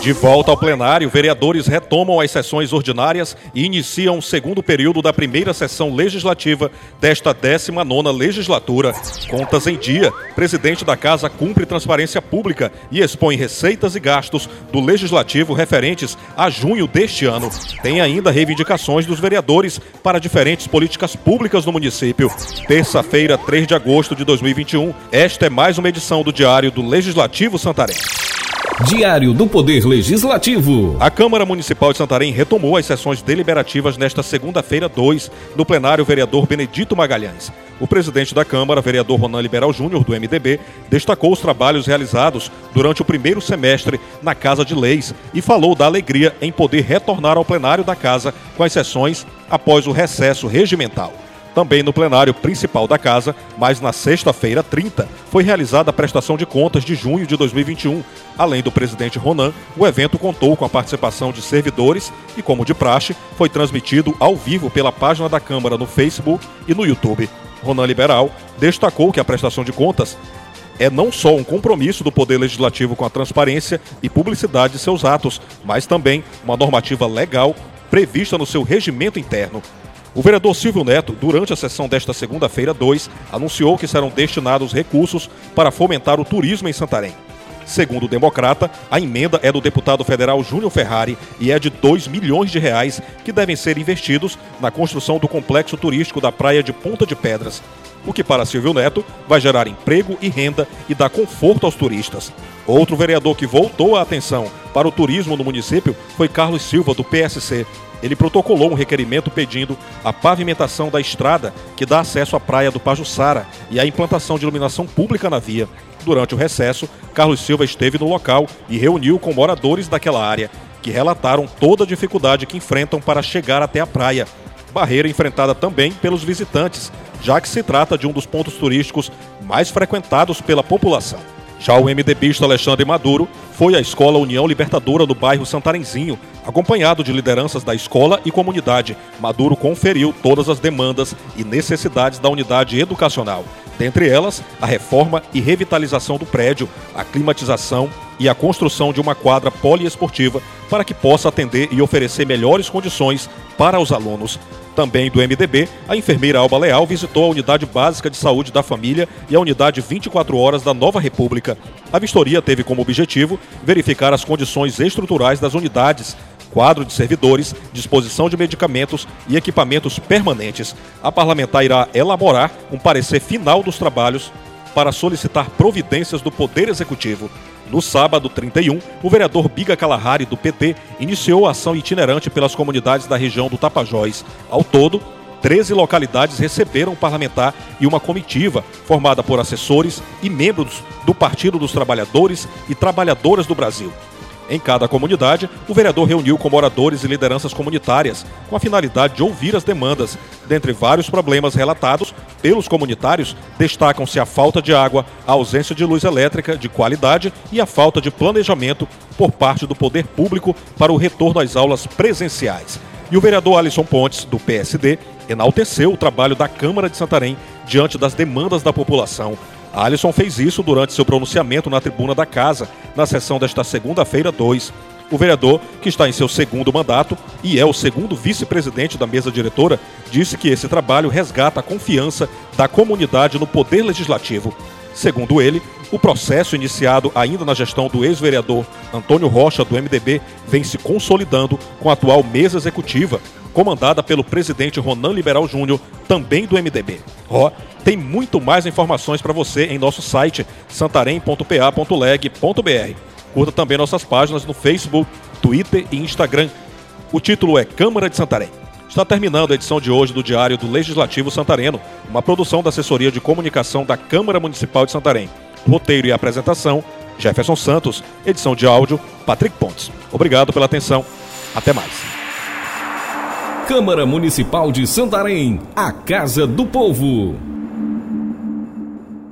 De volta ao plenário, vereadores retomam as sessões ordinárias e iniciam o segundo período da primeira sessão legislativa desta 19ª legislatura. Contas em dia, presidente da Casa cumpre transparência pública e expõe receitas e gastos do legislativo referentes a junho deste ano. Tem ainda reivindicações dos vereadores para diferentes políticas públicas no município. Terça-feira, 3 de agosto de 2021, esta é mais uma edição do Diário do Legislativo Santarém. Diário do Poder Legislativo. A Câmara Municipal de Santarém retomou as sessões deliberativas nesta segunda-feira 2, no plenário vereador Benedito Magalhães. O presidente da Câmara, vereador Ronan Liberal Júnior, do MDB, destacou os trabalhos realizados durante o primeiro semestre na Casa de Leis e falou da alegria em poder retornar ao plenário da Casa com as sessões após o recesso regimental. Também no plenário principal da casa, mas na sexta-feira 30, foi realizada a prestação de contas de junho de 2021. Além do presidente Ronan, o evento contou com a participação de servidores e, como de praxe, foi transmitido ao vivo pela página da Câmara no Facebook e no YouTube. Ronan Liberal destacou que a prestação de contas é não só um compromisso do Poder Legislativo com a transparência e publicidade de seus atos, mas também uma normativa legal prevista no seu regimento interno. O vereador Silvio Neto, durante a sessão desta segunda-feira 2, anunciou que serão destinados recursos para fomentar o turismo em Santarém. Segundo o Democrata, a emenda é do deputado federal Júnior Ferrari e é de 2 milhões de reais que devem ser investidos na construção do complexo turístico da praia de Ponta de Pedras, o que para Silvio Neto vai gerar emprego e renda e dar conforto aos turistas. Outro vereador que voltou a atenção para o turismo no município foi Carlos Silva, do PSC, ele protocolou um requerimento pedindo a pavimentação da estrada que dá acesso à praia do Pajuçara e a implantação de iluminação pública na via. Durante o recesso, Carlos Silva esteve no local e reuniu com moradores daquela área, que relataram toda a dificuldade que enfrentam para chegar até a praia. Barreira enfrentada também pelos visitantes, já que se trata de um dos pontos turísticos mais frequentados pela população. Já o MDBista Alexandre Maduro foi à Escola União Libertadora do bairro Santarenzinho, acompanhado de lideranças da escola e comunidade. Maduro conferiu todas as demandas e necessidades da unidade educacional, dentre elas a reforma e revitalização do prédio, a climatização e a construção de uma quadra poliesportiva para que possa atender e oferecer melhores condições para os alunos. Também do MDB, a enfermeira Alba Leal visitou a Unidade Básica de Saúde da Família e a Unidade 24 Horas da Nova República. A vistoria teve como objetivo verificar as condições estruturais das unidades, quadro de servidores, disposição de medicamentos e equipamentos permanentes. A parlamentar irá elaborar um parecer final dos trabalhos para solicitar providências do Poder Executivo. No sábado 31, o vereador Biga Kalahari, do PT, iniciou a ação itinerante pelas comunidades da região do Tapajós. Ao todo, 13 localidades receberam um parlamentar e uma comitiva formada por assessores e membros do Partido dos Trabalhadores e Trabalhadoras do Brasil. Em cada comunidade, o vereador reuniu com moradores e lideranças comunitárias, com a finalidade de ouvir as demandas. Dentre vários problemas relatados pelos comunitários, destacam-se a falta de água, a ausência de luz elétrica de qualidade e a falta de planejamento por parte do poder público para o retorno às aulas presenciais. E o vereador Alisson Pontes, do PSD, enalteceu o trabalho da Câmara de Santarém diante das demandas da população Alisson fez isso durante seu pronunciamento na tribuna da Casa, na sessão desta segunda-feira 2. O vereador, que está em seu segundo mandato e é o segundo vice-presidente da mesa diretora, disse que esse trabalho resgata a confiança da comunidade no poder legislativo. Segundo ele, o processo iniciado ainda na gestão do ex-vereador Antônio Rocha, do MDB, vem se consolidando com a atual mesa executiva, comandada pelo presidente Ronan Liberal Júnior, também do MDB. Ó, oh, tem muito mais informações para você em nosso site santarém.pa.leg.br. Curta também nossas páginas no Facebook, Twitter e Instagram. O título é Câmara de Santarém. Está terminando a edição de hoje do Diário do Legislativo Santareno, uma produção da Assessoria de Comunicação da Câmara Municipal de Santarém. Roteiro e apresentação, Jefferson Santos. Edição de áudio, Patrick Pontes. Obrigado pela atenção. Até mais. Câmara Municipal de Santarém, a Casa do Povo.